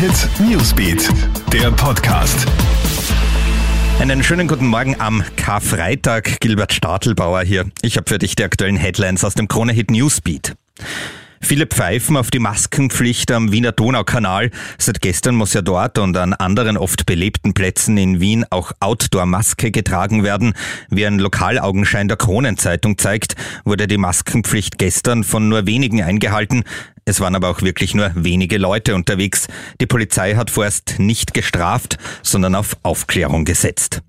Hit Newsbeat, der Podcast. Einen schönen guten Morgen am Karfreitag. Gilbert Stadelbauer hier. Ich habe für dich die aktuellen Headlines aus dem Krone Hit Newsbeat. Viele pfeifen auf die Maskenpflicht am Wiener Donaukanal. Seit gestern muss ja dort und an anderen oft belebten Plätzen in Wien auch Outdoor-Maske getragen werden. Wie ein Lokalaugenschein der Kronenzeitung zeigt, wurde die Maskenpflicht gestern von nur wenigen eingehalten. Es waren aber auch wirklich nur wenige Leute unterwegs. Die Polizei hat vorerst nicht gestraft, sondern auf Aufklärung gesetzt.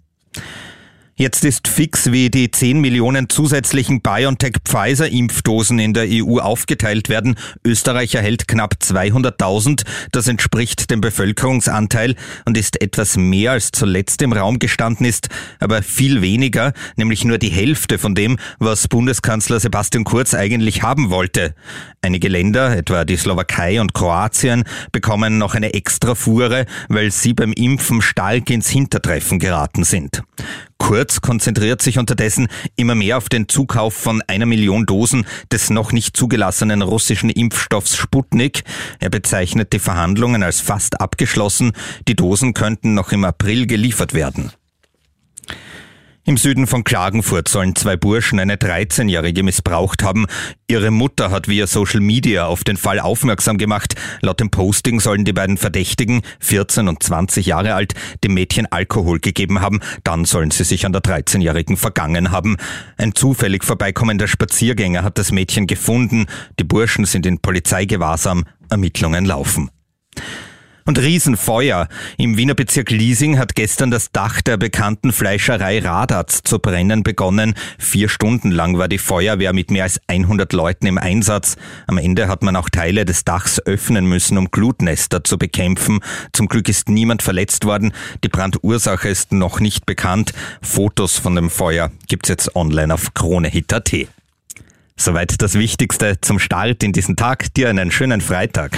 Jetzt ist fix, wie die 10 Millionen zusätzlichen BioNTech-Pfizer-Impfdosen in der EU aufgeteilt werden. Österreich erhält knapp 200.000. Das entspricht dem Bevölkerungsanteil und ist etwas mehr als zuletzt im Raum gestanden ist, aber viel weniger, nämlich nur die Hälfte von dem, was Bundeskanzler Sebastian Kurz eigentlich haben wollte. Einige Länder, etwa die Slowakei und Kroatien, bekommen noch eine Extrafuhre, weil sie beim Impfen stark ins Hintertreffen geraten sind. Kurz konzentriert sich unterdessen immer mehr auf den Zukauf von einer Million Dosen des noch nicht zugelassenen russischen Impfstoffs Sputnik. Er bezeichnet die Verhandlungen als fast abgeschlossen. Die Dosen könnten noch im April geliefert werden. Im Süden von Klagenfurt sollen zwei Burschen eine 13-Jährige missbraucht haben. Ihre Mutter hat via Social Media auf den Fall aufmerksam gemacht. Laut dem Posting sollen die beiden Verdächtigen, 14 und 20 Jahre alt, dem Mädchen Alkohol gegeben haben. Dann sollen sie sich an der 13-Jährigen vergangen haben. Ein zufällig vorbeikommender Spaziergänger hat das Mädchen gefunden. Die Burschen sind in Polizeigewahrsam. Ermittlungen laufen. Und Riesenfeuer. Im Wiener Bezirk Liesing hat gestern das Dach der bekannten Fleischerei Radatz zu brennen begonnen. Vier Stunden lang war die Feuerwehr mit mehr als 100 Leuten im Einsatz. Am Ende hat man auch Teile des Dachs öffnen müssen, um Glutnester zu bekämpfen. Zum Glück ist niemand verletzt worden. Die Brandursache ist noch nicht bekannt. Fotos von dem Feuer gibt's jetzt online auf kronehit.at. Soweit das Wichtigste zum Start in diesen Tag. Dir einen schönen Freitag.